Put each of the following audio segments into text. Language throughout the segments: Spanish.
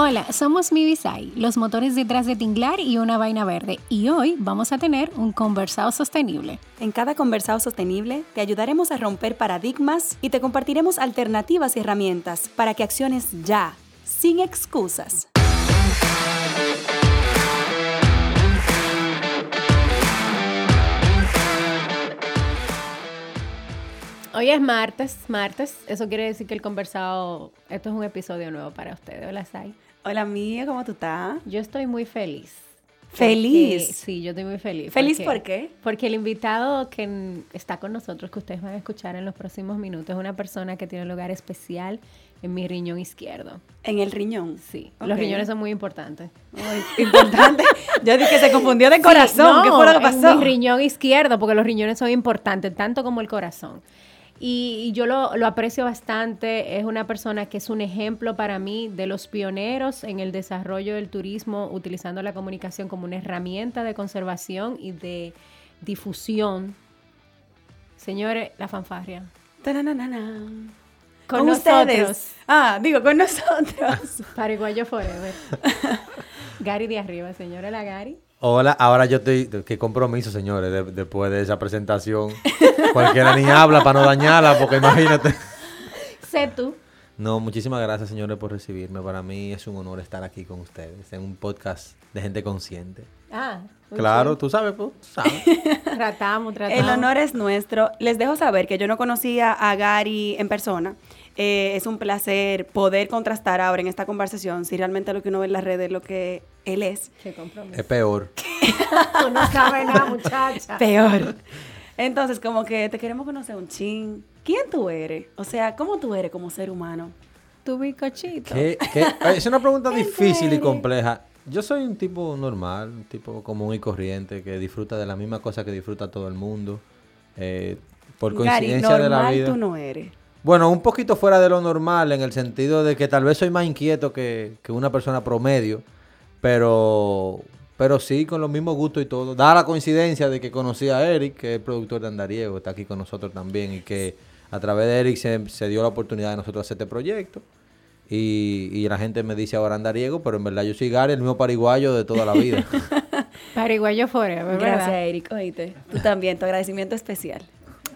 Hola, somos Mibisai, los motores detrás de Tinglar y una vaina verde, y hoy vamos a tener un conversado sostenible. En cada conversado sostenible te ayudaremos a romper paradigmas y te compartiremos alternativas y herramientas para que acciones ya, sin excusas. Hoy es martes, martes, eso quiere decir que el conversado, esto es un episodio nuevo para ustedes. Hola, Sai. Hola, mía, ¿cómo tú estás? Yo estoy muy feliz. ¿Feliz? Porque- sí, yo estoy muy feliz. ¿Feliz porque- por qué? Porque el invitado que está con nosotros, que ustedes van a escuchar en los próximos minutos, es una persona que tiene un lugar especial en mi riñón izquierdo. En el riñón. Sí, los riñones son muy importantes. Muy importante. Yo dije que se confundió de corazón. Sí, ¿Qué fue lo que en pasó? mi riñón izquierdo, porque los riñones son importantes, tanto como el corazón. Y, y yo lo, lo aprecio bastante. Es una persona que es un ejemplo para mí de los pioneros en el desarrollo del turismo, utilizando la comunicación como una herramienta de conservación y de difusión. Señores, la fanfarria. Tananana. Con, Con nosotros. ustedes. Ah, digo, con nosotros. Paraguayo Forever. Gary de arriba, señora la Gary. Hola, ahora yo estoy. Qué compromiso, señores, de- después de esa presentación. Cualquiera ni habla para no dañarla, porque imagínate. Sé tú. No, muchísimas gracias, señores, por recibirme. Para mí es un honor estar aquí con ustedes en un podcast de gente consciente. Ah, Claro, bien. tú sabes, pues, tú sabes. Tratamos, tratamos. El honor es nuestro. Les dejo saber que yo no conocía a Gary en persona. Eh, es un placer poder contrastar ahora en esta conversación si realmente lo que uno ve en las redes es lo que él es. Qué compromiso. es peor. Tú no sabes nada, muchacha. Peor. Entonces, como que te queremos conocer un chin. ¿Quién tú eres? O sea, ¿cómo tú eres como ser humano? Tu bicochito. ¿Qué- qué? Ay, Es una pregunta difícil y compleja. Yo soy un tipo normal, un tipo común y corriente que disfruta de la misma cosa que disfruta todo el mundo. Eh, por Gary, coincidencia de la normal vida. tú no eres. Bueno, un poquito fuera de lo normal en el sentido de que tal vez soy más inquieto que, que una persona promedio, pero, pero sí con los mismos gustos y todo. Da la coincidencia de que conocí a Eric, que es el productor de Andariego, está aquí con nosotros también y que a través de Eric se, se dio la oportunidad de nosotros hacer este proyecto. Y, y la gente me dice ahora Andariego, pero en verdad yo soy Gary, el mismo pariguayo de toda la vida. Paraguayo forever, Gracias, ¿verdad? Eric. Oíste. Tú también, tu agradecimiento especial.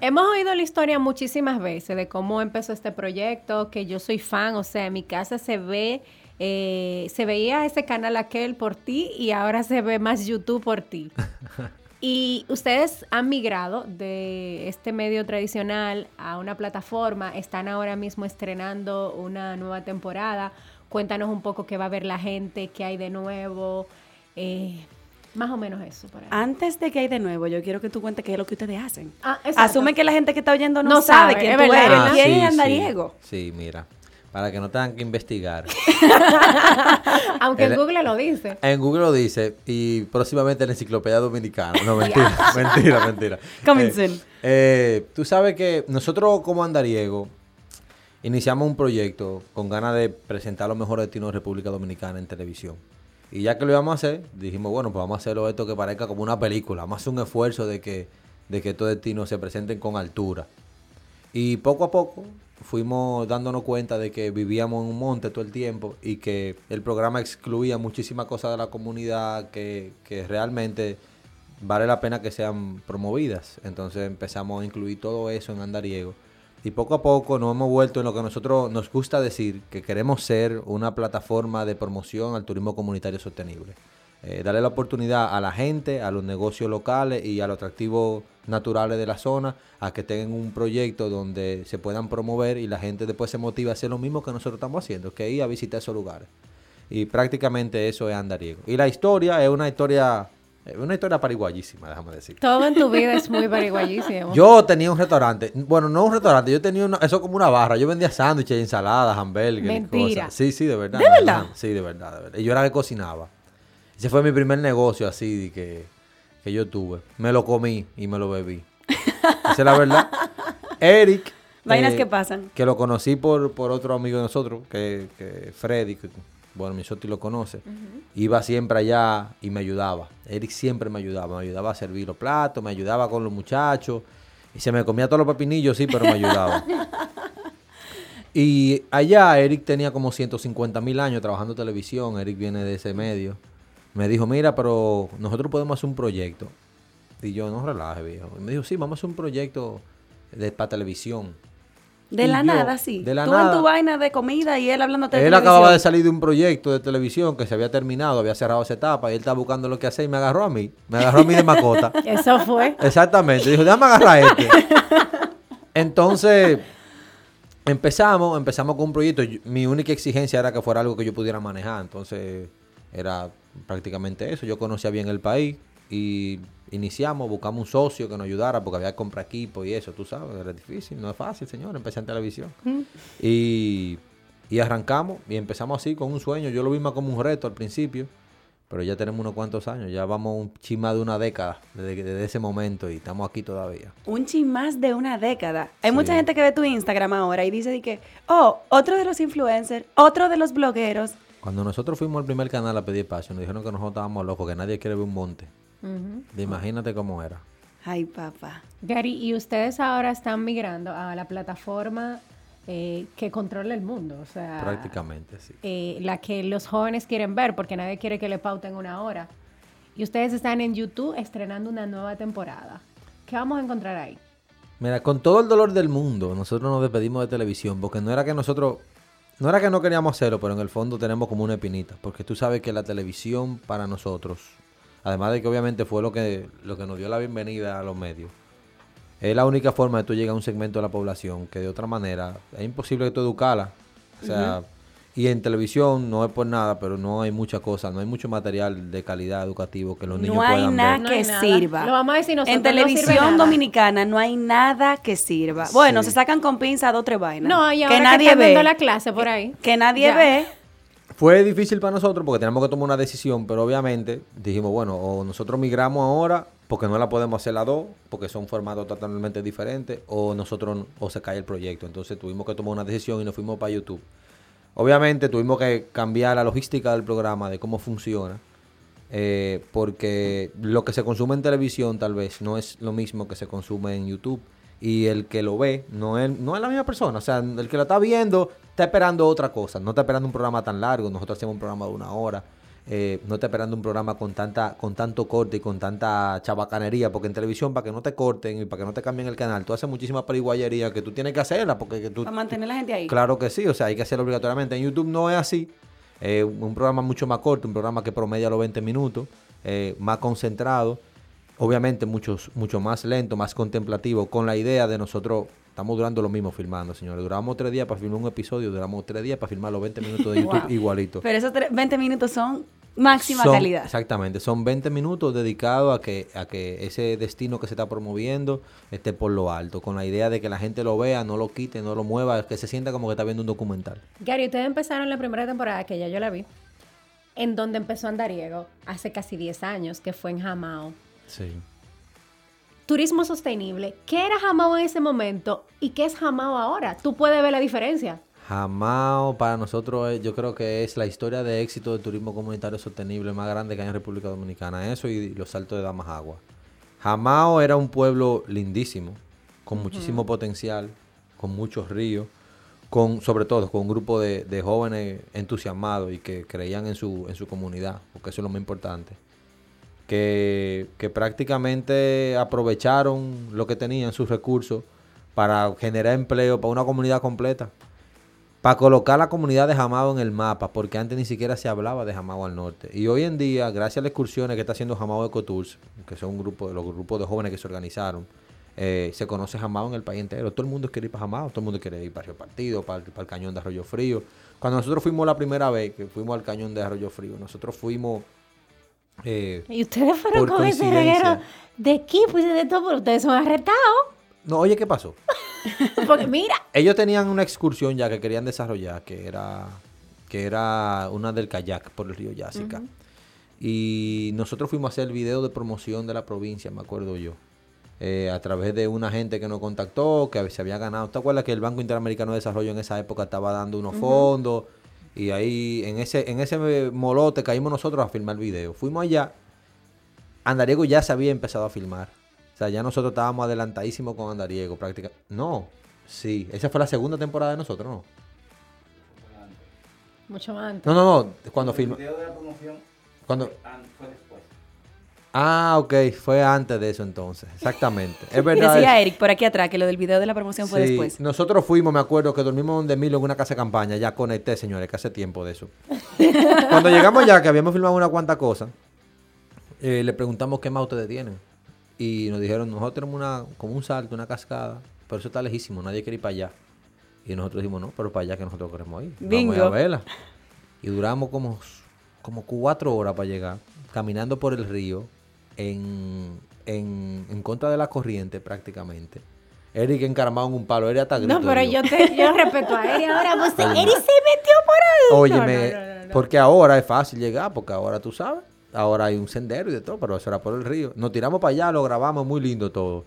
Hemos oído la historia muchísimas veces de cómo empezó este proyecto, que yo soy fan, o sea, en mi casa se ve, eh, se veía ese canal aquel por ti y ahora se ve más YouTube por ti. Y ustedes han migrado de este medio tradicional a una plataforma, están ahora mismo estrenando una nueva temporada. Cuéntanos un poco qué va a ver la gente, qué hay de nuevo, eh, más o menos eso. Por ahí. Antes de que hay de nuevo, yo quiero que tú cuentes qué es lo que ustedes hacen. Ah, que la gente que está oyendo no, No sabe, sabe, quién es tú verdad, eres. ¿verdad? ¿Quién sí, es sí. Andariego? Sí, mira, para que no tengan que investigar. Aunque en Google lo dice. En Google lo dice y próximamente en la enciclopedia dominicana. No, mentira, mentira, mentira. Coming Eh, soon. eh, tú sabes que nosotros como Andariego iniciamos un proyecto con ganas de presentar los mejores destinos de República Dominicana en televisión. Y ya que lo íbamos a hacer, dijimos, bueno, pues vamos a hacerlo esto que parezca como una película. Vamos a hacer un esfuerzo de que, de que estos destinos se presenten con altura. Y poco a poco fuimos dándonos cuenta de que vivíamos en un monte todo el tiempo y que el programa excluía muchísimas cosas de la comunidad que, que realmente vale la pena que sean promovidas. Entonces empezamos a incluir todo eso en Andariego. Y poco a poco nos hemos vuelto en lo que nosotros nos gusta decir, que queremos ser una plataforma de promoción al turismo comunitario sostenible. Eh, darle la oportunidad a la gente, a los negocios locales y a los atractivos naturales de la zona a que tengan un proyecto donde se puedan promover y la gente después se motive a hacer lo mismo que nosotros estamos haciendo, que ir a visitar esos lugares. Y prácticamente eso es Andariego. Y la historia es una historia, una historia pariguayísima, déjame decir. Todo en tu vida es muy pariguayísimo. Yo tenía un restaurante, bueno, no un restaurante, yo tenía una, eso como una barra, yo vendía sándwiches, ensaladas, hamburguesas, Mentira. cosas. Sí, sí, de verdad. ¿De verdad? Sí, de verdad, de verdad. Y yo era que cocinaba. Ese fue mi primer negocio así, que, que yo tuve. Me lo comí y me lo bebí. Esa es la verdad. Eric. Vainas eh, que pasan. Que lo conocí por, por otro amigo de nosotros, que, que Freddy, que, bueno, mi Soti lo conoce. Iba siempre allá y me ayudaba. Eric siempre me ayudaba. Me ayudaba a servir los platos, me ayudaba con los muchachos. Y se me comía todos los pepinillos, sí, pero me ayudaba. y allá Eric tenía como 150 mil años trabajando en televisión. Eric viene de ese medio. Me dijo, mira, pero nosotros podemos hacer un proyecto. Y yo, no relaje, viejo. Y me dijo, sí, vamos a hacer un proyecto de, para televisión. De Y la yo, nada, sí. de la Tú nada. en tu vaina de comida y él hablando de Él televisión. acababa de salir de un proyecto de televisión que se había terminado, había cerrado esa etapa y él estaba buscando lo que hacer y me agarró a mí. Me agarró a mí de mascota. Eso fue. Exactamente. Dijo, déjame agarrar a este. Entonces, empezamos, empezamos con un proyecto. Mi única exigencia era que fuera algo que yo pudiera manejar. Entonces, era prácticamente eso. Yo conocía bien el país y iniciamos, buscamos un socio que nos ayudara porque había que comprar equipo y eso, tú sabes, era difícil, no es fácil, señor. Empecé en televisión. Y, y arrancamos y empezamos así con un sueño. Yo lo vi más como un reto al principio, pero ya tenemos unos cuantos años. Ya vamos un chima de una década desde, desde ese momento y estamos aquí todavía. Un chin más de una década. Hay Sí. mucha gente que ve tu Instagram ahora y dice de que, oh, otro de los influencers, otro de los blogueros. Cuando nosotros fuimos al primer canal a pedir espacio, nos dijeron que nosotros estábamos locos, que nadie quiere ver un monte. De imagínate cómo era. Ay, papá. Gary, y ustedes ahora están migrando a la plataforma eh, que controla el mundo, o sea, Prácticamente, sí. eh, la que los jóvenes quieren ver, porque nadie quiere que le pauten una hora. Y ustedes están en YouTube estrenando una nueva temporada. ¿Qué vamos a encontrar ahí? Mira, con todo el dolor del mundo, nosotros nos despedimos de televisión, porque no era que nosotros, no era que no queríamos hacerlo, pero en el fondo tenemos como una espinita, porque tú sabes que la televisión para nosotros, además de que obviamente fue lo que, lo que nos dio la bienvenida a los medios, es la única forma de tú llegar a un segmento de la población que de otra manera es imposible que tú educarla. O sea, y en televisión no es por nada, pero no hay muchas cosas, no hay mucho material de calidad educativo que los niños No hay puedan nada ver. No que hay nada. sirva. Lo vamos a decir nosotros, En televisión dominicana no hay nada que sirva. Bueno, Sí. se sacan con pinza dos, tres vainas. No, y ahora que que nadie están ve. la clase por ahí. Que nadie Ya. ve. Fue difícil para nosotros porque tenemos que tomar una decisión, pero obviamente dijimos, bueno, o nosotros migramos ahora porque no la podemos hacer las dos, porque son formatos totalmente diferentes, o nosotros o se cae el proyecto. Entonces tuvimos que tomar una decisión y nos fuimos para YouTube. Obviamente tuvimos que cambiar la logística del programa, de cómo funciona, eh, porque lo que se consume en televisión tal vez no es lo mismo que se consume en YouTube. Y el que lo ve no es, no es la misma persona. O sea, el que lo está viendo está esperando otra cosa. No está esperando un programa tan largo. Nosotros hacemos un programa de una hora. Eh, no está esperando un programa con tanta con tanto corte y con tanta chabacanería. Porque en televisión, para que no te corten y para que no te cambien el canal, tú haces muchísima periguayería que tú tienes que hacerla. Porque que tú, Para mantener la gente ahí. Claro que sí, o sea, hay que hacerlo obligatoriamente. En YouTube no es así. Eh, un programa mucho más corto, un programa que promedia los 20 minutos, eh, más concentrado, obviamente muchos, mucho más lento, más contemplativo, con la idea de nosotros, estamos durando lo mismo filmando, señores. Duramos tres días para filmar un episodio, duramos tres días para filmar los 20 minutos de YouTube Wow. igualito. Pero esos tre- 20 minutos son máxima Son- calidad. Exactamente, son 20 minutos dedicados a que, a que ese destino que se está promoviendo esté por lo alto, con la idea de que la gente lo vea, no lo quite, no lo mueva, que se sienta como que está viendo un documental. Gary, ustedes empezaron la primera temporada, que ya yo la vi, en donde empezó Andariego, hace casi 10 años, que fue en Jamao. Sí. Turismo sostenible. ¿Qué era Jamao en ese momento y qué es Jamao ahora? Tú puedes ver la diferencia. Jamao para nosotros yo creo que es la historia de éxito del turismo comunitario sostenible más grande que hay en República Dominicana. Eso y los saltos de Damas Agua. Jamao era un pueblo lindísimo, con muchísimo potencial, con muchos ríos, con sobre todo con un grupo de, de jóvenes entusiasmados y que creían en su, en su comunidad, porque eso es lo más importante. Que, prácticamente aprovecharon lo que tenían, sus recursos, para generar empleo para una comunidad completa para colocar la comunidad de Jamao en el mapa, porque antes ni siquiera se hablaba de Jamao al norte. Y hoy en día, gracias a las excursiones que está haciendo Jamao Ecotours, que son un grupo los grupos de jóvenes que se organizaron, eh, se conoce Jamao en el país entero. Todo el mundo quiere ir para Jamao, todo el mundo quiere ir para Río Partido, para el cañón de Arroyo Frío. Cuando nosotros fuimos la primera vez que fuimos al cañón de Arroyo Frío, nosotros fuimos... eh, Y ustedes fueron con ese reguero de equipo y de todo, pero ustedes son arrestados. no, oye, ¿qué pasó? Porque mira, Ellos tenían una excursión ya que querían desarrollar, que era, que era una del kayak por el río Yásica. Y nosotros fuimos a hacer el video de promoción de la provincia, me acuerdo yo. eh, a través de una gente que nos contactó, que se había ganado. ¿Te acuerdas que el Banco Interamericano de Desarrollo en esa época estaba dando unos fondos? Y ahí, en ese, en ese molote, caímos nosotros a filmar el video. Fuimos allá. Andariego ya se había empezado a filmar. O sea, ya nosotros estábamos adelantadísimos con Andariego, prácticamente. No, sí, esa fue la segunda temporada de nosotros, ¿no? Mucho antes. No, no, no, cuando filmó. El video de la promoción Cuando... fue. Ah, ok, fue antes de eso entonces, exactamente. Es verdad. Decía Eric por aquí atrás que lo del video de la promoción fue Sí, después. Nosotros fuimos, me acuerdo que dormimos donde Milo en una casa de campaña. Ya conecté, señores, que hace tiempo de eso. Cuando llegamos allá, que habíamos filmado una cuanta cosa, eh, le preguntamos qué más ustedes tienen. Y nos dijeron, nosotros tenemos una, como un salto, una cascada, pero eso está lejísimo, nadie quiere ir para allá. Y nosotros dijimos, no, pero para allá que nosotros queremos ir. Vamos a Bingo. verla. Y duramos como, como cuatro horas para llegar, caminando por el río, en, en, en contra de la corriente prácticamente. Eric encaramado en un palo, Eric hasta No, grito pero dio. yo te yo respeto a Eri. Ahora vos, Ay, Eri se metió por ahí. Óyeme, No, no, no, no, no. porque ahora es fácil llegar, porque ahora tú sabes, ahora hay un sendero y de todo, pero eso era por el río. Nos tiramos para allá, lo grabamos, muy lindo todo.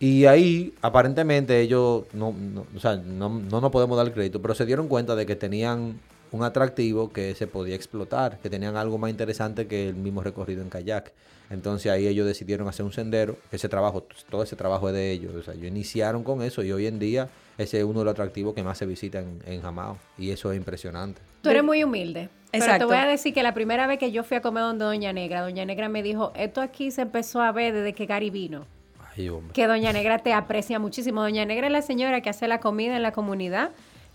Y ahí, aparentemente, ellos, no, no, o sea, no, no nos podemos dar el crédito, pero se dieron cuenta de que tenían un atractivo que se podía explotar, que tenían algo más interesante que el mismo recorrido en kayak. Entonces ahí ellos decidieron hacer un sendero, ese trabajo, todo ese trabajo es de ellos. O sea, ellos iniciaron con eso y hoy en día ese es uno de los atractivos que más se visita en, en Jamao. Y eso es impresionante. Tú eres muy humilde. Pero te Exacto. voy a decir que la primera vez que yo fui a comer donde Doña Negra, Doña Negra me dijo, esto aquí se empezó a ver desde que Gary vino. Ay, hombre. Que Doña Negra te aprecia muchísimo. Doña Negra es la señora que hace la comida en la comunidad,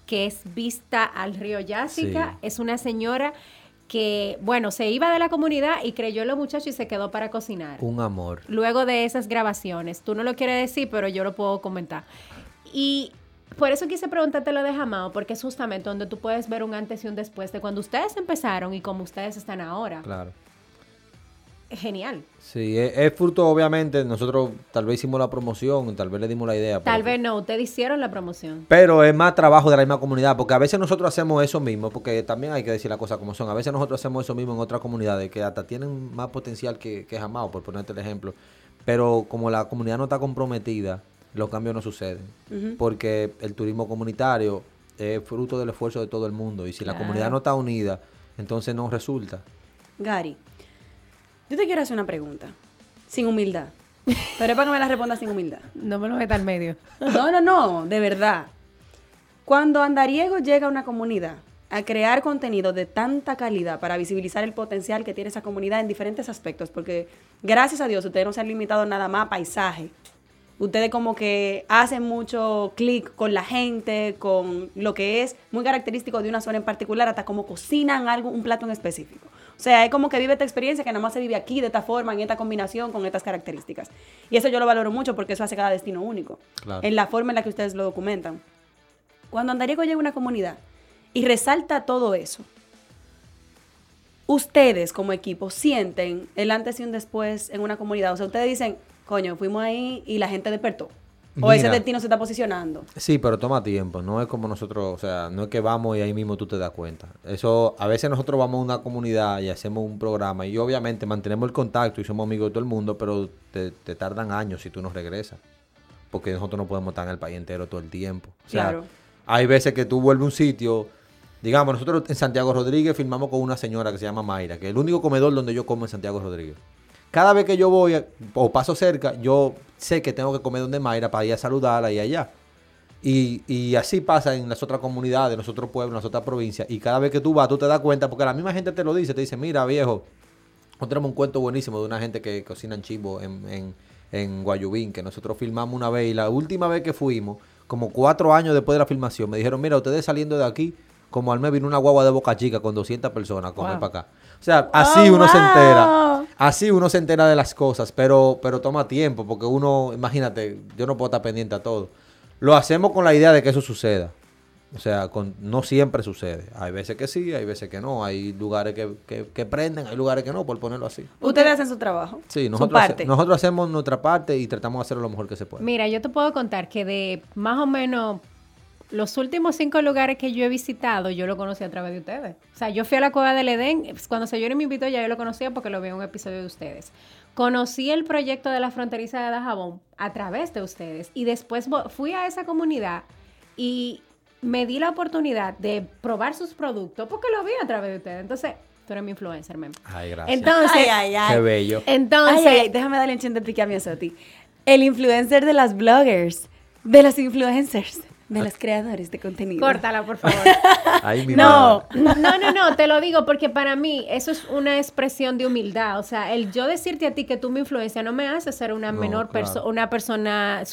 que es vista al río Yásica. Sí. Es una señora que, bueno, se iba de la comunidad y creyó en los muchachos y se quedó para cocinar. Un amor. luego de esas grabaciones. Tú no lo quieres decir, pero yo lo puedo comentar. Y por eso quise preguntarte lo de Jamao, porque es justamente donde tú puedes ver un antes y un después de cuando ustedes empezaron y como ustedes están ahora. Claro. Genial. Sí, es, es fruto, obviamente, nosotros tal vez hicimos la promoción, tal vez le dimos la idea. Tal vez no, ustedes hicieron la promoción. Pero es más trabajo de la misma comunidad, porque a veces nosotros hacemos eso mismo, porque también hay que decir las cosas como son. A veces nosotros hacemos eso mismo en otras comunidades que hasta tienen más potencial que, que Jamao, por ponerte el ejemplo. Pero como la comunidad no está comprometida, los cambios no suceden. Porque el turismo comunitario es fruto del esfuerzo de todo el mundo. Y si la comunidad no está unida, entonces no resulta. Gary, yo te quiero hacer una pregunta, sin humildad. Pero es para que me la respondas sin humildad. No me lo metas al medio. No, no, no, de verdad. Cuando Andariego llega a una comunidad a crear contenido de tanta calidad para visibilizar el potencial que tiene esa comunidad en diferentes aspectos, porque gracias a Dios ustedes no se han limitado nada más a paisaje. Ustedes como que hacen mucho clic con la gente, con lo que es muy característico de una zona en particular, hasta como cocinan algo, un plato en específico. O sea, es como que vive esta experiencia que nada más se vive aquí, de esta forma, en esta combinación, con estas características. Y eso yo lo valoro mucho porque eso hace cada destino único. Claro. En la forma en la que ustedes lo documentan. Cuando Andariego llega a una comunidad y resalta todo eso, ustedes como equipo sienten el antes y un después en una comunidad. O sea, ustedes dicen, coño, fuimos ahí y la gente despertó. O ese destino se está posicionando. Sí, pero toma tiempo. No es como nosotros, o sea, no es que vamos y ahí mismo tú te das cuenta. Eso, a veces nosotros vamos a una comunidad y hacemos un programa y obviamente mantenemos el contacto y somos amigos de todo el mundo, pero te, te tardan años si tú no regresas. Porque nosotros no podemos estar en el país entero todo el tiempo. O sea, Claro. hay veces que tú vuelves a un sitio, digamos, nosotros en Santiago Rodríguez filmamos con una señora que se llama Mayra, que es el único comedor donde yo como en Santiago Rodríguez. Cada vez que yo voy o paso cerca, yo sé que tengo que comer donde Mayra para ir a saludarla y allá. Y, y así pasa en las otras comunidades, en los otros pueblos, en las otras provincias. Y cada vez que tú vas, tú te das cuenta, porque la misma gente te lo dice, te dice, mira viejo, nosotros tenemos un cuento buenísimo de una gente que cocina en chivo en, en, en Guayubín, que nosotros filmamos una vez y la última vez que fuimos, como cuatro años después de la filmación, me dijeron, mira, ustedes saliendo de aquí, como al mes vino una guagua de Boca Chica con 200 personas a comer Wow. para acá. O sea, así Oh, uno se entera. Así uno se entera de las cosas, pero, pero toma tiempo, porque uno, imagínate, yo no puedo estar pendiente a todo. Lo hacemos con la idea de que eso suceda. O sea, con, no siempre sucede. Hay veces que sí, hay veces que no. Hay lugares que, que, que prenden, hay lugares que no, por ponerlo así. Ustedes hacen su trabajo. Sí, su nosotros, hace- parte. nosotros hacemos nuestra parte y tratamos de hacerlo lo mejor que se puede. Mira, yo te puedo contar que de más o menos los últimos cinco lugares que yo he visitado, yo lo conocí a través de ustedes. O sea, yo fui a la Cueva del Edén, pues, cuando Sayuri me invitó ya yo lo conocía porque lo vi en un episodio de ustedes. Conocí el proyecto de la fronteriza de Dajabón a través de ustedes y después fui a esa comunidad y me di la oportunidad de probar sus productos porque lo vi a través de ustedes. Entonces, tú eres mi influencer, mem. Ay, gracias. Entonces, Ay, ay, ay. Qué bello. entonces, Ay, ay, déjame darle un chin de pique a mi Osoti. El influencer de las bloggers, de los influencers, de los creadores de contenido. córtala, por favor. Ay, mi No. No, no, no, te lo digo porque para mí eso es una expresión de humildad. O sea, el yo decirte a ti que tú me influencia no me hace ser una No, menor claro. persona, una persona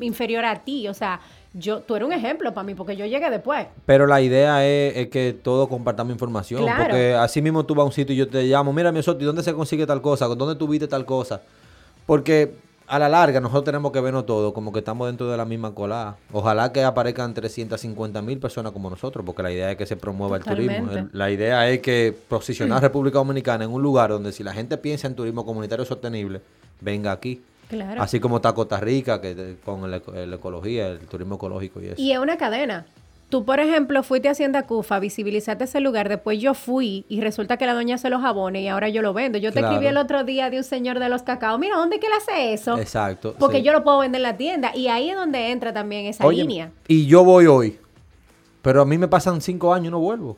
inferior a ti. O sea, yo, tú eres un ejemplo para mí porque yo llegué después. Pero la idea es, es que todos compartamos información. Claro. Porque así mismo tú vas a un sitio y yo te llamo, mira, mi ¿y dónde se consigue tal cosa? ¿Dónde tú viste tal cosa? Porque a la larga nosotros tenemos que vernos todo como que estamos dentro de la misma colada. Ojalá que aparezcan 350 mil personas como nosotros, porque la idea es que se promueva el turismo. La idea es que posicionar a República Dominicana en un lugar donde si la gente piensa en turismo comunitario sostenible, venga aquí. Claro. Así como está Costa Rica, que con la ecología, el turismo ecológico y eso. Y es una cadena. Tú, por ejemplo, fuiste a Hacienda Cufa, visibilizaste ese lugar, después yo fui y resulta que la doña hace los jabones y ahora yo lo vendo. Yo te Claro. escribí el otro día de un señor de los cacao, mira, ¿dónde es que él hace eso? Exacto. Porque sí. yo lo puedo vender en la tienda y ahí es donde entra también esa Oye, línea. Y yo voy hoy. Pero a mí me pasan cinco años y no vuelvo.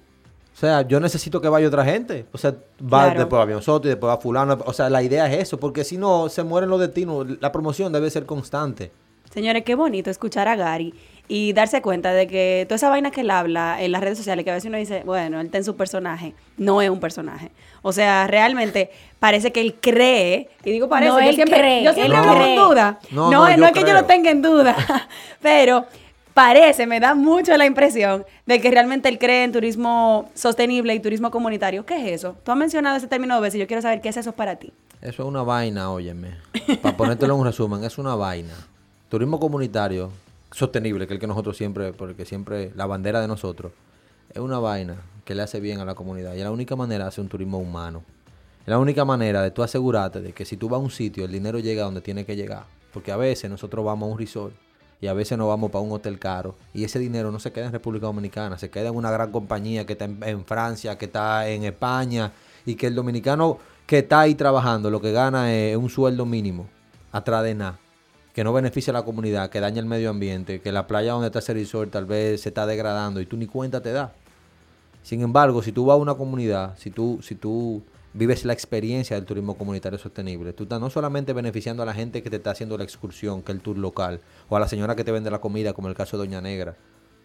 O sea, yo necesito que vaya otra gente. O sea, va Claro. después a Avión Soto y después va fulano. O sea, la idea es eso, porque si no, se mueren los destinos. La promoción debe ser constante. Señores, qué bonito escuchar a Gary y darse cuenta de que toda esa vaina que él habla en las redes sociales, que a veces uno dice, bueno, él está en su personaje, no es un personaje. O sea, realmente parece que él cree, y digo parece, No, yo él siempre, cree, yo siempre hablo cree. con duda. No, No, no, no, yo es que yo lo tenga en duda, pero parece, me da mucho la impresión de que realmente él cree en turismo sostenible y turismo comunitario. ¿Qué es eso? Tú has mencionado ese término dos veces y yo quiero saber qué es eso para ti. Eso es una vaina, óyeme. Para ponértelo en un resumen, es una vaina. Turismo comunitario sostenible, que el que nosotros siempre, porque siempre la bandera de nosotros, es una vaina que le hace bien a la comunidad. Y es la única manera de hacer un turismo humano. Es la única manera de tú asegurarte de que si tú vas a un sitio, el dinero llega donde tiene que llegar. Porque a veces nosotros vamos a un resort y a veces nos vamos para un hotel caro y ese dinero no se queda en República Dominicana, se queda en una gran compañía que está en, en Francia, que está en España y que el dominicano que está ahí trabajando lo que gana es un sueldo mínimo atrás de nada, que no beneficia a la comunidad, que daña el medio ambiente, que la playa donde está ese resort tal vez se está degradando y tú ni cuenta te das. Sin embargo, si tú vas a una comunidad, si tú, si tú vives la experiencia del turismo comunitario sostenible, tú estás no solamente beneficiando a la gente que te está haciendo la excursión, que es el tour local, o a la señora que te vende la comida, como el caso de Doña Negra,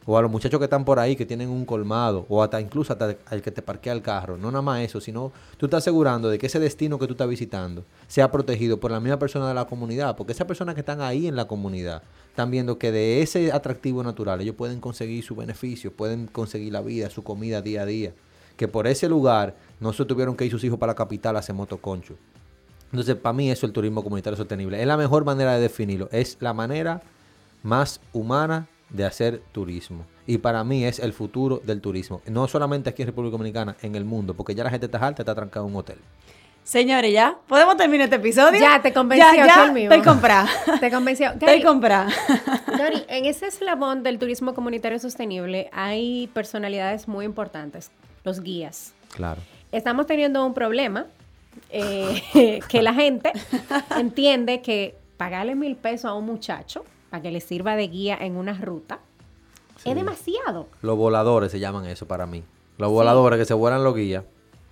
o a los muchachos que están por ahí que tienen un colmado, o hasta incluso hasta al que te parquea el carro. No nada más eso, sino tú estás asegurando de que ese destino que tú estás visitando sea protegido por la misma persona de la comunidad, porque esas personas que están ahí en la comunidad están viendo que de ese atractivo natural ellos pueden conseguir su beneficio, pueden conseguir la vida, su comida día a día. Que por ese lugar no se tuvieron que ir sus hijos para la capital a hacer motoconcho. Entonces, para mí eso es el turismo comunitario sostenible. Es la mejor manera de definirlo. Es la manera más humana de hacer turismo. Y para mí es el futuro del turismo. No solamente aquí en República Dominicana, en el mundo. Porque ya la gente está alta, está trancada en un hotel. Señores, ¿ya? ¿Podemos terminar este episodio? Ya, te convenció, Ya, ya, el mío. estoy comprada. Te convenció. Estoy Gary, comprada. Gary, en ese eslabón del turismo comunitario sostenible hay personalidades muy importantes, los guías. Claro. Estamos teniendo un problema eh, que la gente entiende que pagarle mil pesos a un muchacho para que le sirva de guía en una ruta Sí. es demasiado. Los voladores se llaman eso para mí. Los voladores que se vuelan los guías.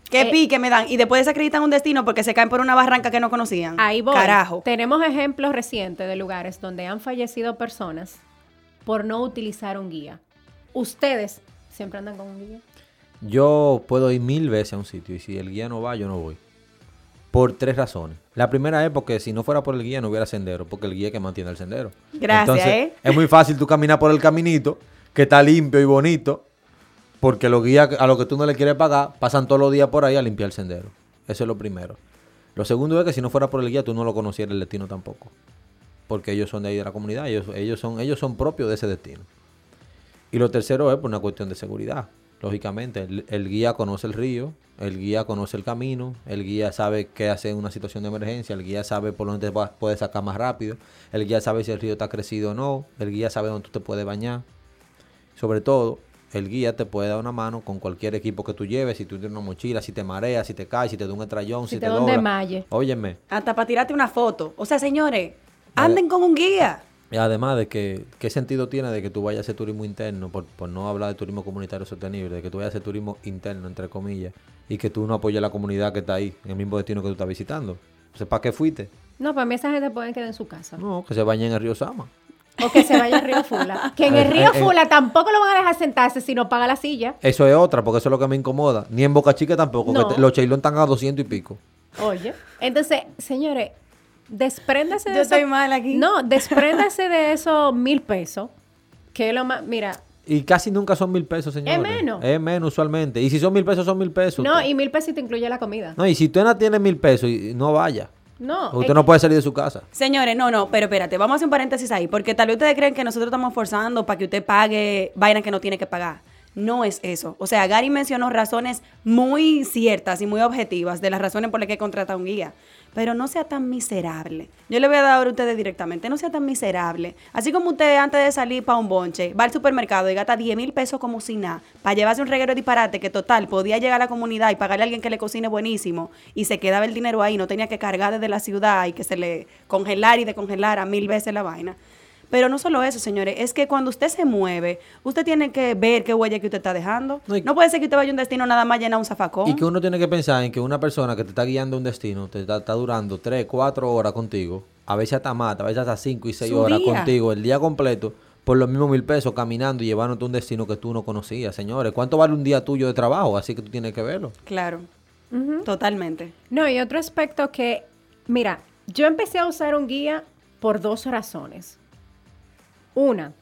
¿Qué Eh, pique me dan? Y después desacreditan un destino porque se caen por una barranca que no conocían. Ahí voy. Carajo. Tenemos ejemplos recientes de lugares donde han fallecido personas por no utilizar un guía. Ustedes siempre andan con un guía. Yo puedo ir mil veces a un sitio y si el guía no va, yo no voy. Por tres razones. La primera es porque si no fuera por el guía no hubiera sendero, porque el guía es que mantiene el sendero. Gracias, ¿eh? Es muy fácil tú caminar por el caminito, que está limpio y bonito, porque los guías a los que tú no le quieres pagar pasan todos los días por ahí a limpiar el sendero. Eso es lo primero. Lo segundo es que si no fuera por el guía tú no lo conocieras el destino tampoco. Porque ellos son de ahí de la comunidad, ellos, ellos, son, ellos son propios de ese destino. Y lo tercero es por una cuestión de seguridad. Lógicamente, el, el guía conoce el río, el guía conoce el camino, el guía sabe qué hacer en una situación de emergencia, el guía sabe por dónde te va- puedes sacar más rápido, el guía sabe si el río está crecido o no, el guía sabe dónde tú te puedes bañar. Sobre todo, el guía te puede dar una mano con cualquier equipo que tú lleves, si tú tienes una mochila, si te mareas, si te caes, si te da un estrellón, si, Si te, te dobla. desmaye. Óyeme, Hasta para tirarte una foto. O sea, señores, anden con un guía. Y además de que, ¿qué sentido tiene de que tú vayas a hacer turismo interno, por, por no hablar de turismo comunitario sostenible, de que tú vayas a hacer turismo interno, entre comillas, y que tú no apoyes a la comunidad que está ahí, en el mismo destino que tú estás visitando? O sea, ¿para qué fuiste? No, para mí esa gente puede quedar en su casa. No, que se bañen en el río Sama. O que se vaya al río Fula. Que en el Eh, río eh, eh. Fula tampoco lo van a dejar sentarse si no paga la silla. Eso es otra, porque eso es lo que me incomoda. Ni en Boca Chica tampoco, No. que te- los cheilón están a 200 y pico. Oye. Entonces, señores, despréndase de Yo eso. estoy mal aquí. No, despréndase de esos mil pesos. Que es lo más. Mira, Y casi nunca son mil pesos, señores. menos. Es menos usualmente. Y si son mil pesos, son mil pesos. no, y mil pesos te incluye la comida. No, y si tú no tienes mil pesos, y no vaya. No. Usted es no puede salir de su casa. Señores, no, no, pero espérate, vamos a hacer un paréntesis ahí, porque tal vez ustedes creen que nosotros estamos forzando para que usted pague vainas que no tiene que pagar. No es eso. O sea, Gary mencionó razones muy ciertas y muy objetivas de las razones por las que contrata un guía. Pero no sea tan miserable. Yo le voy a dar ahora a ustedes directamente. No sea tan miserable. Así como usted antes de salir para un bonche, va al supermercado y gasta 10 mil pesos como si nada, para llevarse un reguero de disparate que total podía llegar a la comunidad y pagarle a alguien que le cocine buenísimo y se quedaba el dinero ahí, no tenía que cargar desde la ciudad y que se le congelara y descongelara mil veces la vaina. Pero no solo eso, señores, es que cuando usted se mueve, usted tiene que ver qué huella que usted está dejando. No, y- No puede ser que usted vaya a un destino nada más llenar un zafacón. Y que uno tiene que pensar en que una persona que te está guiando a un destino, te está, está durando 3, 4 horas contigo, a veces hasta más, a veces hasta 5 y 6 Su horas día. contigo, el día completo, por los mismos mil pesos caminando y llevándote a un destino que tú no conocías, señores. ¿Cuánto vale un día tuyo de trabajo? Así que tú tienes que verlo. Claro, totalmente. No, y otro aspecto que, mira, yo empecé a usar un guía por dos razones. Una,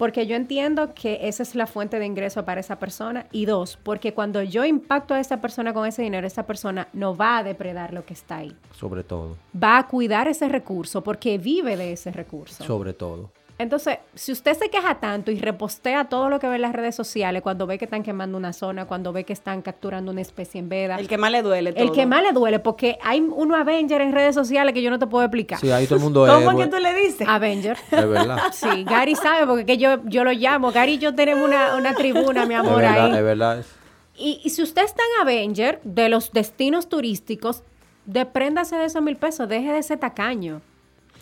porque yo entiendo que esa es la fuente de ingreso para esa persona. Y dos, porque cuando yo impacto a esa persona con ese dinero, esa persona no va a depredar lo que está ahí. Sobre todo. Va a cuidar ese recurso porque vive de ese recurso. Sobre todo. Entonces, si usted se queja tanto y repostea todo lo que ve en las redes sociales, cuando ve que están quemando una zona, cuando ve que están capturando una especie en veda, El que más le duele todo. el que más le duele, porque hay uno Avenger en redes sociales que yo no te puedo explicar. Sí, ahí todo el mundo es. ¿Cómo es que tú le dices? Avenger. Es verdad. Sí, Gary sabe porque que yo, yo lo llamo. Gary y yo tenemos una, una tribuna, mi Es amor, verdad, ahí. es verdad. Y, y si usted está en Avenger, de los destinos turísticos, despréndase de esos mil pesos, deje de ser tacaño.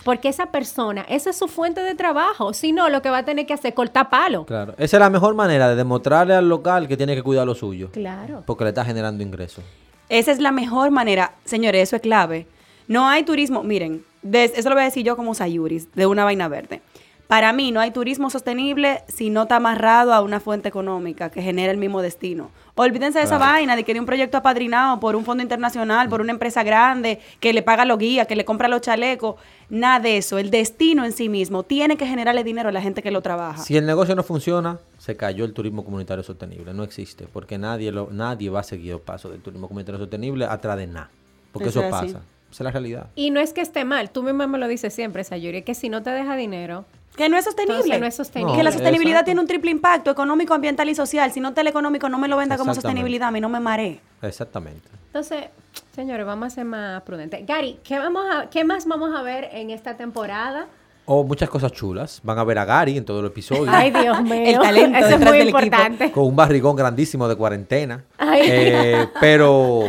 Porque esa persona, esa es su fuente de trabajo. Si no, lo que va a tener que hacer es cortar palo. Claro. Esa es la mejor manera de demostrarle al local que tiene que cuidar lo suyo. Claro. Porque le está generando ingresos. Esa es la mejor manera. Señores, eso es clave. No hay turismo. Miren, des- eso lo voy a decir yo como Sayuris, de una vaina verde. Para mí, no hay turismo sostenible si no está amarrado a una fuente económica que genera el mismo destino. Olvídense de esa Claro. vaina de que de un proyecto apadrinado por un fondo internacional, por una empresa grande, que le paga los guías, que le compra los chalecos. Nada de eso. El destino en sí mismo tiene que generarle dinero a la gente que lo trabaja. Si el negocio no funciona, se cayó el turismo comunitario sostenible. No existe. Porque nadie, lo, nadie va a seguir el paso del turismo comunitario sostenible atrás de nada. Porque Eso eso, es así. pasa. Esa es la realidad. Y no es que esté mal, tú misma me lo dices siempre, Sayuri, que si no te deja dinero, Que no es sostenible. Entonces, no es sostenible. que la sostenibilidad exacto. tiene un triple impacto económico, ambiental y social. Si no te el económico, no me lo venda como sostenibilidad, a mí no me maree. Exactamente. Entonces, señores, vamos a ser más prudentes. Gary, ¿qué, vamos a, ¿qué más vamos a ver en esta temporada? O muchas cosas chulas. Van a ver a Gary en todo el episodio. Ay, Dios mío. El talento Eso es muy del equipo. importante. con un barrigón grandísimo de cuarentena. Ay. Eh, pero,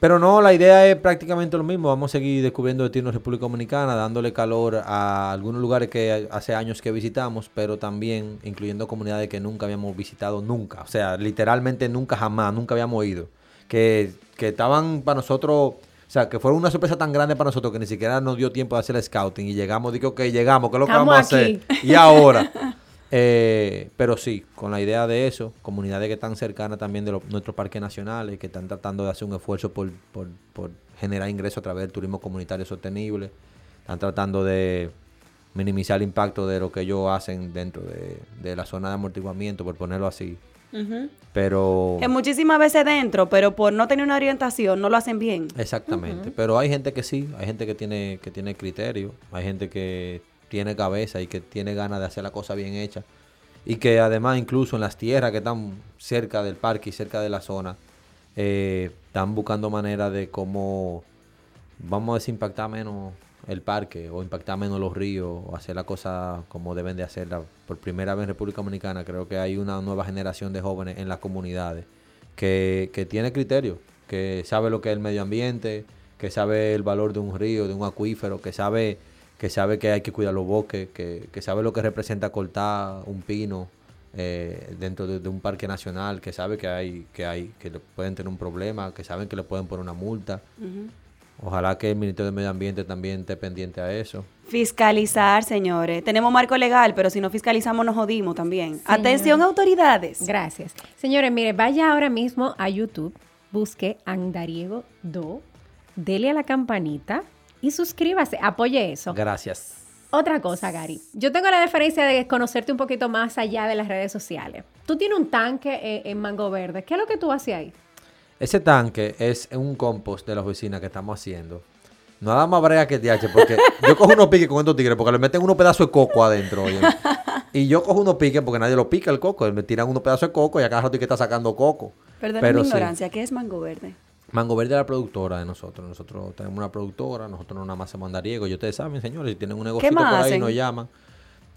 pero no, la idea es prácticamente lo mismo. Vamos a seguir descubriendo destinos de República Dominicana, dándole calor a algunos lugares que hace años que visitamos, pero también incluyendo comunidades que nunca habíamos visitado nunca. O sea, literalmente nunca jamás, nunca habíamos ido. Que, que estaban para nosotros, o sea, que fueron una sorpresa tan grande para nosotros que ni siquiera nos dio tiempo de hacer el scouting y llegamos, digo, ok, llegamos, ¿qué es lo que Estamos vamos a hacer? Y ahora. Eh, pero sí, con la idea de eso, comunidades que están cercanas también de los- nuestros parques nacionales, que están tratando de hacer un esfuerzo por, por- por generar ingresos a través del turismo comunitario sostenible, están tratando de minimizar el impacto de lo que ellos hacen dentro de, de la zona de amortiguamiento, por ponerlo así. Pero... Que muchísimas veces dentro, pero por no tener una orientación, no lo hacen bien. Exactamente, pero hay gente que sí, hay gente que tiene que tiene criterio, hay gente que tiene cabeza y que tiene ganas de hacer la cosa bien hecha y que además incluso en las tierras que están cerca del parque y cerca de la zona eh, están buscando maneras de cómo vamos a desimpactar menos el parque o impactar menos los ríos o hacer la cosa como deben de hacerla. Por primera vez en República Dominicana creo que hay una nueva generación de jóvenes en las comunidades que, que tiene criterio, que sabe lo que es el medio ambiente, que sabe el valor de un río, de un acuífero, que sabe que sabe que hay que cuidar los bosques, que, que sabe lo que representa cortar un pino eh, dentro de, de un parque nacional, que sabe que hay que hay que le pueden tener un problema, que saben que le pueden poner una multa. Ojalá que el Ministerio de Medio Ambiente también esté pendiente a eso. Fiscalizar, señores. Tenemos marco legal, pero si no fiscalizamos nos jodimos también. Atención, autoridades. Gracias. Señores, mire, vaya ahora mismo a YouTube, busque Andariego Do, dele a la campanita y suscríbase, apoye eso. Gracias. Otra cosa, Gary. Yo tengo la diferencia de conocerte un poquito más allá de las redes sociales. Tú tienes un tanque eh, en Mango Verde. ¿Qué es lo que tú haces ahí? Ese tanque es un compost de la oficina que estamos haciendo. Nada más brega que DH, porque yo cojo unos piques con estos tigres porque le meten unos pedazos de coco adentro. oye. Y yo cojo unos piques porque nadie lo pica el coco. Me tiran unos pedazos de coco y acá rato que está sacando coco. Perdón Pero mi sí. ignorancia. ¿Qué es mango verde? Mango Verde es la productora de nosotros. Nosotros tenemos una productora, nosotros no nada más hacemos andariego. Y ustedes saben, señores, si tienen un negocio por ahí, hacen? nos llaman.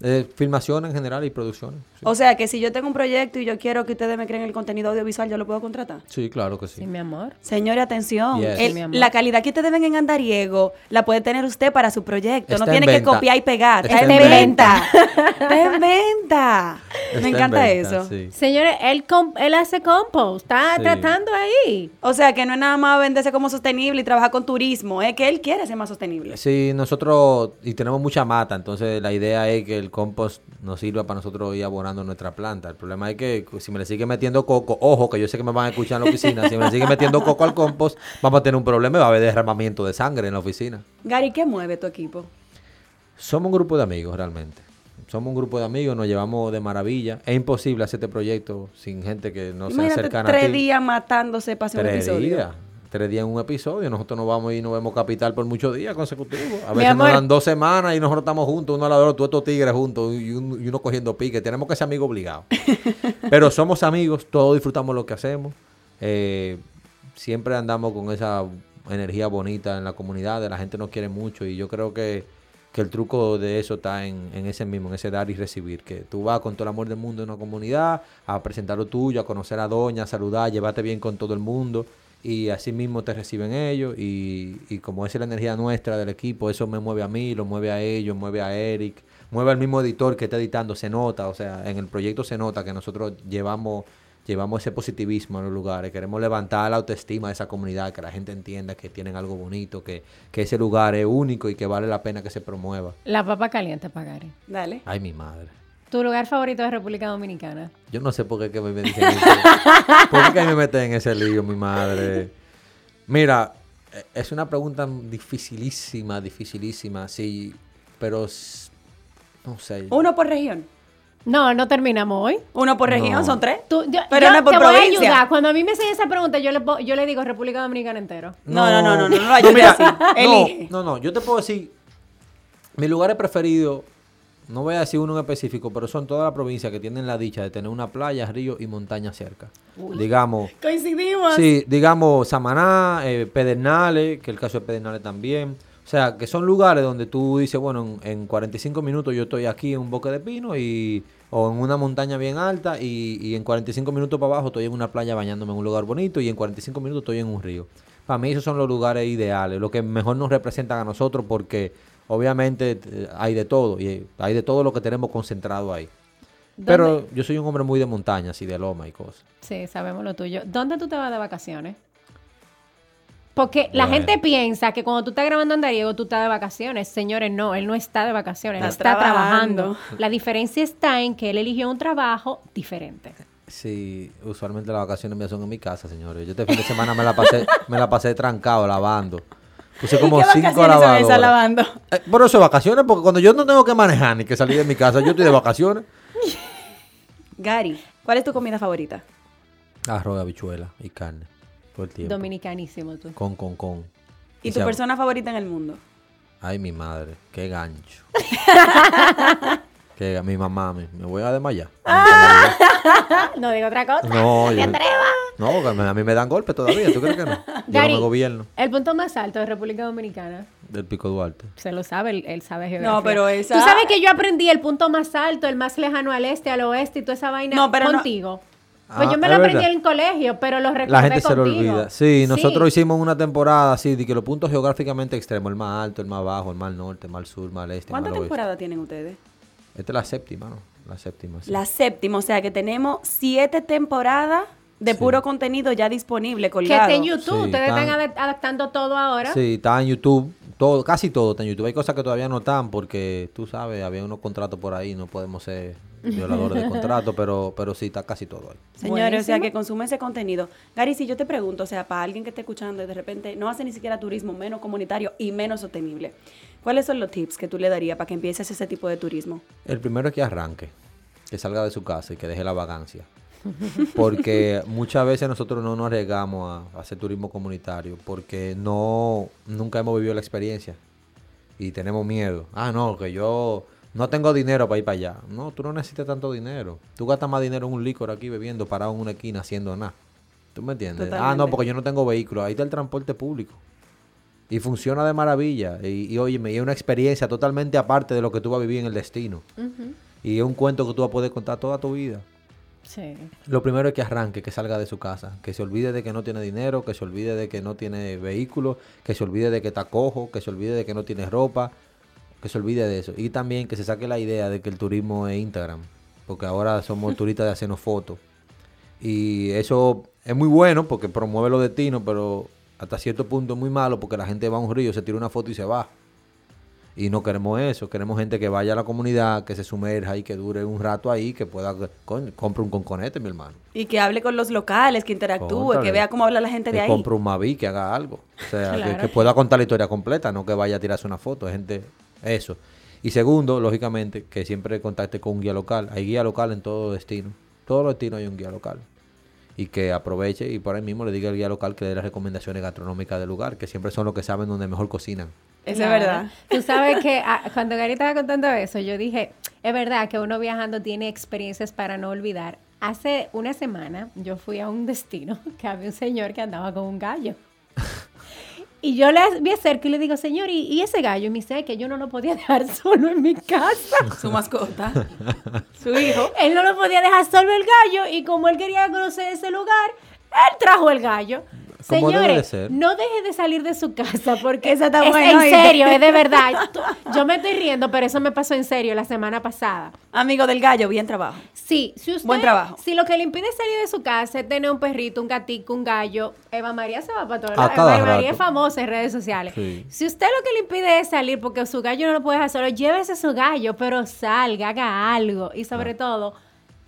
Eh, filmaciones en general y producciones. Sí, O sea, que si yo tengo un proyecto y yo quiero que ustedes me creen el contenido audiovisual, ¿yo lo puedo contratar? Sí, claro que Sí, sí. mi amor. Señores, atención. Yes. El- Sí, mi amor. la calidad que ustedes ven en Andariego la puede tener usted para su proyecto. Está no en tiene que venta. copiar y pegar. Está Está, en en venta. Está en venta. Me en encanta venta, eso. sí. Señores, él, él hace compost, está Sí. tratando ahí. O sea, que no es nada más venderse como sostenible y trabajar con turismo. Es que él quiere ser más sostenible. Sí, nosotros, y tenemos mucha mata, entonces la idea es que el compost nos sirva para nosotros ir abonando nuestra planta. El problema es que si me le sigue metiendo coco, ojo, que yo sé que me van a escuchar en la oficina, si me le sigue metiendo coco al compost, vamos a tener un problema y va a haber derramamiento de sangre en la oficina. Gary, ¿qué mueve tu equipo? Somos un grupo de amigos realmente. Somos un grupo de amigos, nos llevamos de maravilla. Es imposible hacer este proyecto sin gente que no Imagínate cercana a tres días matándose para hacer un Tres episodio. días. Tres días en un episodio. Nosotros nos vamos y nos vemos capital por muchos días consecutivos. A veces nos dan dos semanas y nosotros estamos juntos, uno al lado todos estos tigres juntos y uno, y uno cogiendo pique. Tenemos que ser amigos obligados. Pero somos amigos, todos disfrutamos lo que hacemos. Eh, siempre andamos con esa energía bonita en la comunidad, la gente nos quiere mucho y yo creo que, que el truco de eso está en, en ese mismo, en ese dar y recibir, que tú vas con todo el amor del mundo en una comunidad a presentar lo tuyo, a conocer a doña, a saludar, llevarte bien con todo el mundo y así mismo te reciben ellos y, y como es la energía nuestra del equipo, eso me mueve a mí, lo mueve a ellos, mueve a Eric, mueve al mismo editor que está editando, se nota, o sea, en el proyecto se nota que nosotros llevamos llevamos ese positivismo a los lugares, queremos levantar la autoestima de esa comunidad, que la gente entienda que tienen algo bonito, que, que ese lugar es único y que vale la pena que se promueva. La papa caliente para Gary. Dale. Ay, mi madre. Tu lugar favorito de República Dominicana. Yo no sé por qué que me dicen eso. ¿Por qué me meten en ese lío, mi madre? Mira, eh, es una pregunta dificilísima, dificilísima, sí, pero no sé. Uno por región. No, no terminamos hoy. Uno por región, No. son tres. Tú- yo Pero yo no es por te voy a provincia. ayudar. Cuando a mí me hacen esa pregunta, yo le, yo le digo República Dominicana entero. No, no, no, no, no, no lo ayudes mira. No, no, no, yo te puedo decir, mis lugares preferidos, no voy a decir uno en específico, pero son todas las provincias que tienen la dicha de tener una playa, río y montaña cerca. Digamos, Coincidimos. Sí, digamos Samaná, eh, Pedernales, que el caso de Pedernales también. O sea, que son lugares donde tú dices, bueno, en, en 45 minutos yo estoy aquí en un bosque de pino y, o en una montaña bien alta y, y en 45 minutos para abajo estoy en una playa bañándome en un lugar bonito y en 45 minutos estoy en un río. Para mí esos son los lugares ideales, lo que mejor nos representan a nosotros porque obviamente hay de todo y hay de todo lo que tenemos concentrado ahí. Pero yo soy un hombre muy de montañas y de loma y cosas. Sí, sabemos lo tuyo. ¿Dónde tú te vas de vacaciones? Porque la Bueno. gente piensa que cuando tú estás grabando Andariego, tú estás de vacaciones. Señores, no, él no está de vacaciones, él Está está trabajando. trabajando. La diferencia está en que él eligió un trabajo diferente. Sí, usualmente las vacaciones mías son en mi casa, señores. Yo este fin de semana me la pasé, me la pasé trancado lavando. Puse como ¿Qué cinco vacaciones son esas lavadoras. lavando? Eh, por eso vacaciones, porque cuando yo no tengo que manejar ni que salir de mi casa, yo estoy de vacaciones. Gary, ¿cuál es tu comida favorita? Arroz, habichuela y carne. Todo el tiempo. Dominicanísimo tú. Con, con, con. ¿Y Y tu persona favorita en el mundo? Ay, mi madre, qué gancho. que mi mamá, me, me voy a desmayar. No digo otra cosa. No, ¡Te yo-! No, porque a mí me dan golpes todavía, ¿tú crees que no? Yo no Gary, me gobierno. El punto más alto de República Dominicana. Del Pico Duarte. Se lo sabe, él, él sabe geografía. No, pero esa- Tú sabes que yo aprendí el punto más alto, el más lejano al este, al oeste y toda esa vaina No, pero no- contigo. Pues Ah, yo me lo aprendí verdad. en el colegio, pero lo recordé La gente se lo olvida. Sí, nosotros hicimos una temporada así, de que los puntos geográficamente extremos, el más alto, el más bajo, el más norte, el más sur, el más este, el ¿Cuántas temporadas tienen ustedes? Esta es la séptima, ¿no? La séptima, sí. La séptima, o sea que tenemos siete temporadas de Sí. puro contenido ya disponible, Que colgado. está en YouTube, Sí, ustedes están están- adap- adaptando todo ahora. Sí, está en YouTube. Todo, casi todo está en YouTube. Hay cosas que todavía no están porque, tú sabes, había unos contratos por ahí, no podemos ser violadores de contrato, pero, pero sí, está casi todo ahí. Señores, o sea que consume ese contenido. Gary, si yo te pregunto, o sea, para alguien que esté escuchando y de repente no hace ni siquiera turismo menos comunitario y menos sostenible, ¿cuáles son los tips que tú le darías para que empieces ese tipo de turismo? El primero es que arranque, que salga de su casa y que deje la vagancia. Porque muchas veces nosotros no nos arriesgamos a, a hacer turismo comunitario porque no nunca hemos vivido la experiencia y tenemos miedo. Ah, no, que yo no tengo dinero para ir para allá. No, tú no necesitas tanto dinero. Tú gastas más dinero en un licor aquí bebiendo parado en una esquina haciendo nada. ¿Tú me entiendes? Ah, no, porque yo no tengo vehículo. Ahí está el transporte público. Y funciona de maravilla. Y, y óyeme, y es una experiencia totalmente aparte de lo que tú vas a vivir en el destino. Y es un cuento que tú vas a poder contar toda tu vida. Sí. Lo primero es que arranque, que salga de su casa, que se olvide de que no tiene dinero, que se olvide de que no tiene vehículo, que se olvide de que está cojo, que se olvide de que no tiene ropa, que se olvide de eso. Y también que se saque la idea de que el turismo es Instagram, porque ahora somos turistas de hacernos fotos. Y eso es muy bueno porque promueve los destinos, pero hasta cierto punto es muy malo porque la gente va a un río, se tira una foto y se va. Y no queremos eso, queremos gente que vaya a la comunidad, que se sumerja y que dure un rato ahí, que pueda, compre un conconete, mi hermano. Y que hable con los locales, que interactúe, que vea cómo habla la gente de que ahí. compre un Mavi, que haga algo. O sea, que- Claro. que, pueda contar la historia completa, no que vaya a tirarse una foto. Es gente, eso. Y segundo, lógicamente, que siempre contacte con un guía local. Hay guía local en todo destino. Todos los destinos hay un guía local. Y que aproveche y por ahí mismo le diga al guía local que dé las recomendaciones gastronómicas del lugar, que siempre son los que saben donde mejor cocinan. Eso Claro. es verdad. Tú sabes que ah, cuando Gary estaba contando eso, yo dije, es verdad que uno viajando tiene experiencias para no olvidar. Hace una semana yo fui a un destino que había un señor que andaba con un gallo. Y yo le vi acerco y le digo, señor, ¿y, y ese gallo? Y me dice "Ay, que yo no lo podía dejar solo en mi casa. Su mascota, su hijo. Él no lo podía dejar solo el gallo y como él quería conocer ese lugar, él trajo el gallo. Como debe de Señores, ser. no deje de salir de su casa porque Eso está es en serio, es de verdad. Yo me estoy riendo, pero eso me pasó en serio la semana pasada. Amigo del gallo, bien trabajo. Sí, si usted, Buen trabajo. si lo que le impide salir de su casa es tener un perrito, un gatito, un gallo, Eva María se va para lados. cada Eva María es famosa en redes sociales. Sí. Si usted lo que le impide es salir porque su gallo no lo puede dejar solo, llévese su gallo, pero salga, haga algo. Y sobre todo,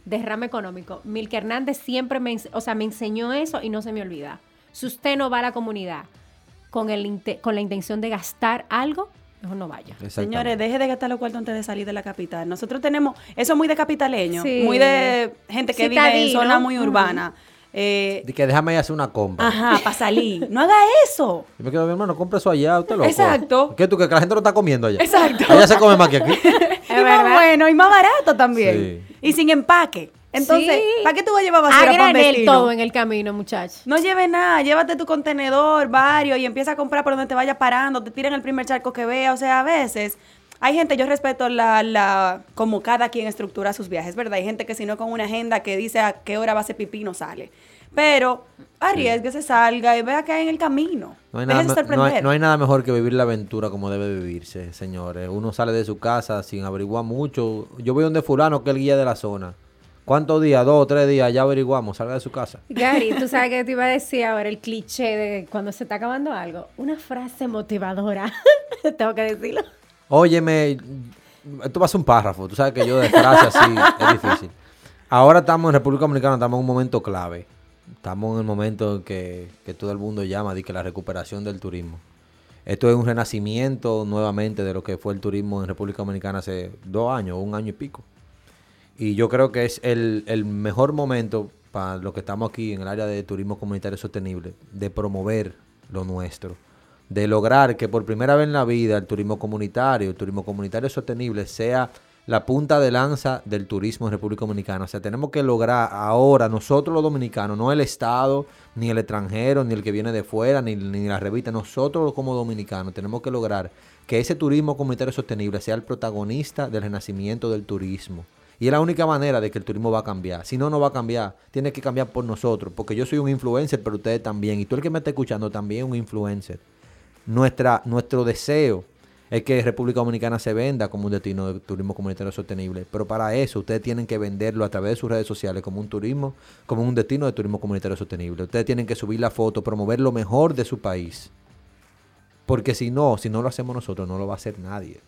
derrame económico. Milka Hernández siempre me, o sea, me enseñó eso y no se me olvida. Si usted no va a la comunidad con, el con la intención de gastar algo, mejor no vaya. Señores, deje de gastar los cuartos antes de salir de la capital. Nosotros tenemos, eso es muy de capitaleño, Sí. muy de gente que vive en zona muy urbana. Eh, que déjame ir a hacer una compra. ajá, para salir. No haga eso. Y me quedo, mi hermano, compra eso allá, usted loco. Exacto. ¿Qué tú, que la gente no está comiendo allá? Exacto. Allá se come más que aquí. y más bueno y más barato también. Sí. Y sin empaque. Entonces, Sí. ¿para qué tú vas a llevar A basura para un todo en el camino, muchachos. No lleve nada, llévate tu contenedor, varios, y empieza a comprar por donde te vaya parando, te tiren el primer charco que vea. O sea, a veces hay gente, yo respeto la, la, como cada quien estructura sus viajes, ¿verdad? Hay gente que si no con una agenda que dice a qué hora va a hacer pipí no sale. Pero arriesguese, salga y vea qué hay en el camino. No hay, nada, hay, no hay nada mejor que vivir la aventura como debe vivirse, señores. Uno sale de su casa sin averiguar mucho. Yo voy donde fulano, que es el guía de la zona. ¿Cuántos días? Dos o tres días, ya averiguamos. Salga de su casa. Gary, tú sabes que te iba a decir ahora el cliché de cuando se está acabando algo. Una frase motivadora. Tengo que decirlo. Óyeme, esto va a ser un párrafo. Tú sabes que yo de frase así es difícil. Ahora estamos en República Dominicana, estamos en un momento clave. Estamos en el momento en que, que todo el mundo llama de que la recuperación del turismo. Esto es un renacimiento nuevamente de lo que fue el turismo en República Dominicana hace dos años, un año y pico. Y yo creo que es el, mejor momento para los que estamos aquí en el área de turismo comunitario sostenible, de promover lo nuestro, de lograr que por primera vez en la vida el turismo comunitario, el turismo comunitario sostenible sea la punta de lanza del turismo en República Dominicana. O sea, tenemos que lograr ahora, nosotros los dominicanos, no el Estado, ni el extranjero, ni el que viene de fuera, ni, ni la revista, nosotros como dominicanos tenemos que lograr que ese turismo comunitario sostenible sea el protagonista del renacimiento del turismo. Y es la única manera de que el turismo va a cambiar. Si no, no va a cambiar. Tiene que cambiar por nosotros. Porque yo soy un influencer, pero ustedes también. Y tú el que me está escuchando también es un influencer. Nuestra, nuestro deseo es que República Dominicana se venda como un destino de turismo comunitario sostenible. Pero para eso ustedes tienen que venderlo a través de sus redes sociales como un turismo, como un destino de turismo comunitario sostenible. Ustedes tienen que subir la foto, promover lo mejor de su país. Porque si no, si no lo hacemos nosotros, no lo va a hacer nadie.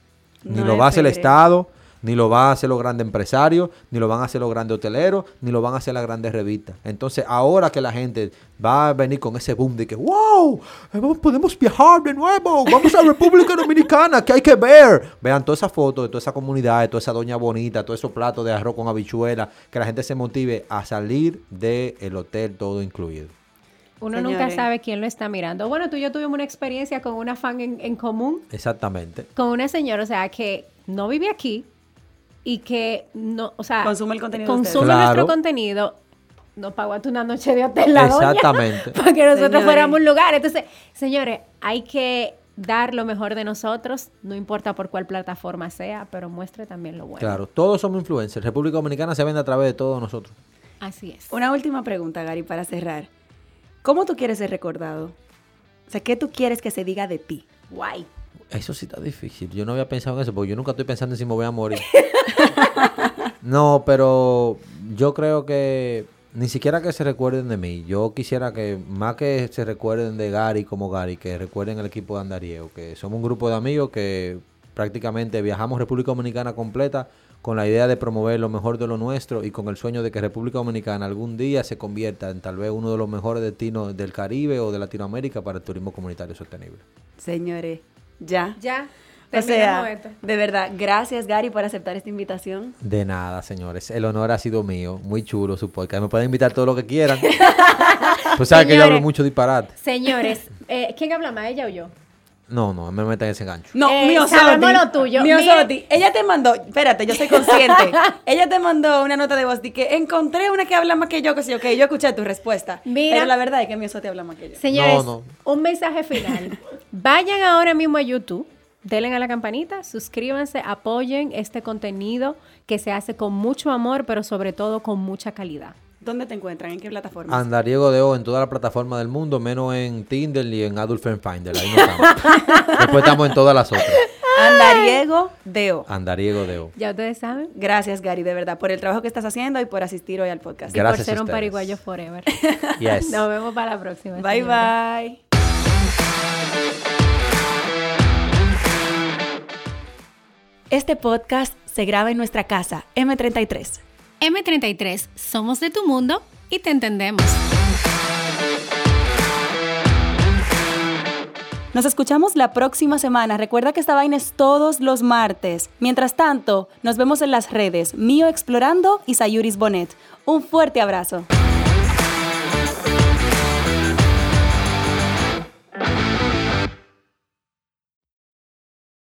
Ni No lo va a hacer el. Estado, ni lo van a hacer los grandes empresarios, ni lo van a hacer los grandes hoteleros, ni lo van a hacer las grandes revistas. Entonces, ahora que la gente va a venir con ese boom de que, wow, podemos viajar de nuevo, vamos a República Dominicana, que hay que ver. Vean todas esas fotos de toda esa comunidad, de toda esa doña bonita, todos esos platos de arroz con habichuela, que la gente se motive a salir del hotel todo incluido. Uno Señores. nunca sabe quién lo está mirando. Bueno, tú y yo tuvimos una experiencia con una fan en, en común, Exactamente. con una señora, o sea, que no vive aquí y que no, o sea, Consume el contenido de consume ustedes. nuestro Claro. contenido. Nos pagó hasta una noche de hotel la doña Exactamente. para que nosotros Señores. fuéramos un lugar. Entonces, señores, hay que dar lo mejor de nosotros, no importa por cuál plataforma sea, pero muestre también lo bueno. Claro, todos somos influencers. República Dominicana se vende a través de todos nosotros. Así es. Una última pregunta, Gary, para cerrar. ¿Cómo tú quieres ser recordado? O sea, ¿qué tú quieres que se diga de ti? Guay. Eso sí está difícil. Yo no había pensado en eso, porque yo nunca estoy pensando en si me voy a morir. no, pero yo creo que ni siquiera que se recuerden de mí. Yo quisiera que, más que se recuerden de Gary como Gary, que recuerden el equipo de Andariego, que somos un grupo de amigos que prácticamente viajamos República Dominicana completa con la idea de promover lo mejor de lo nuestro y con el sueño de que República Dominicana algún día se convierta en tal vez uno de los mejores destinos del Caribe o de Latinoamérica para el turismo comunitario sostenible. Señores, ya. Ya. O sea, esto. de verdad, gracias Gary por aceptar esta invitación. De nada, señores. El honor ha sido mío. Muy chulo su podcast. Me pueden invitar todo lo que quieran. pues sabes que yo hablo mucho disparate. Señores, eh, ¿quién habla más, ella o yo? No, no, me metan ese gancho. No, Eh, mío sabemos lo tuyo. Mío Mira- Soti. Ella te mandó, espérate, yo soy consciente. ella te mandó una nota de voz de que encontré una que habla más que yo, que sí, ok, yo escuché tu respuesta. Mira. Pero la verdad es que mío Soti habla más que yo. Señores, No, no. un mensaje final. Vayan ahora mismo a YouTube, denle a la campanita, suscríbanse, apoyen este contenido que se hace con mucho amor, pero sobre todo con mucha calidad. ¿Dónde te encuentran? ¿En qué plataforma? Andariego de O en toda la plataforma del mundo, menos en Tinder y en Adult Friend Finder. Ahí no estamos. Después estamos en todas las otras. Andariego Deo. Andariego de O. Ya ustedes saben. Gracias, Gary, de verdad, por el trabajo que estás haciendo y por asistir hoy al podcast. y por Gracias a ser un pariguayo forever. Yes. Nos vemos para la próxima. Bye, bye. Este podcast se graba en nuestra casa, M33. M33, somos de tu mundo y te entendemos. Nos escuchamos la próxima semana. Recuerda que esta vaina es todos los martes. Mientras tanto, nos vemos en las redes Mío Explorando y Sayuris Bonet. Un fuerte abrazo.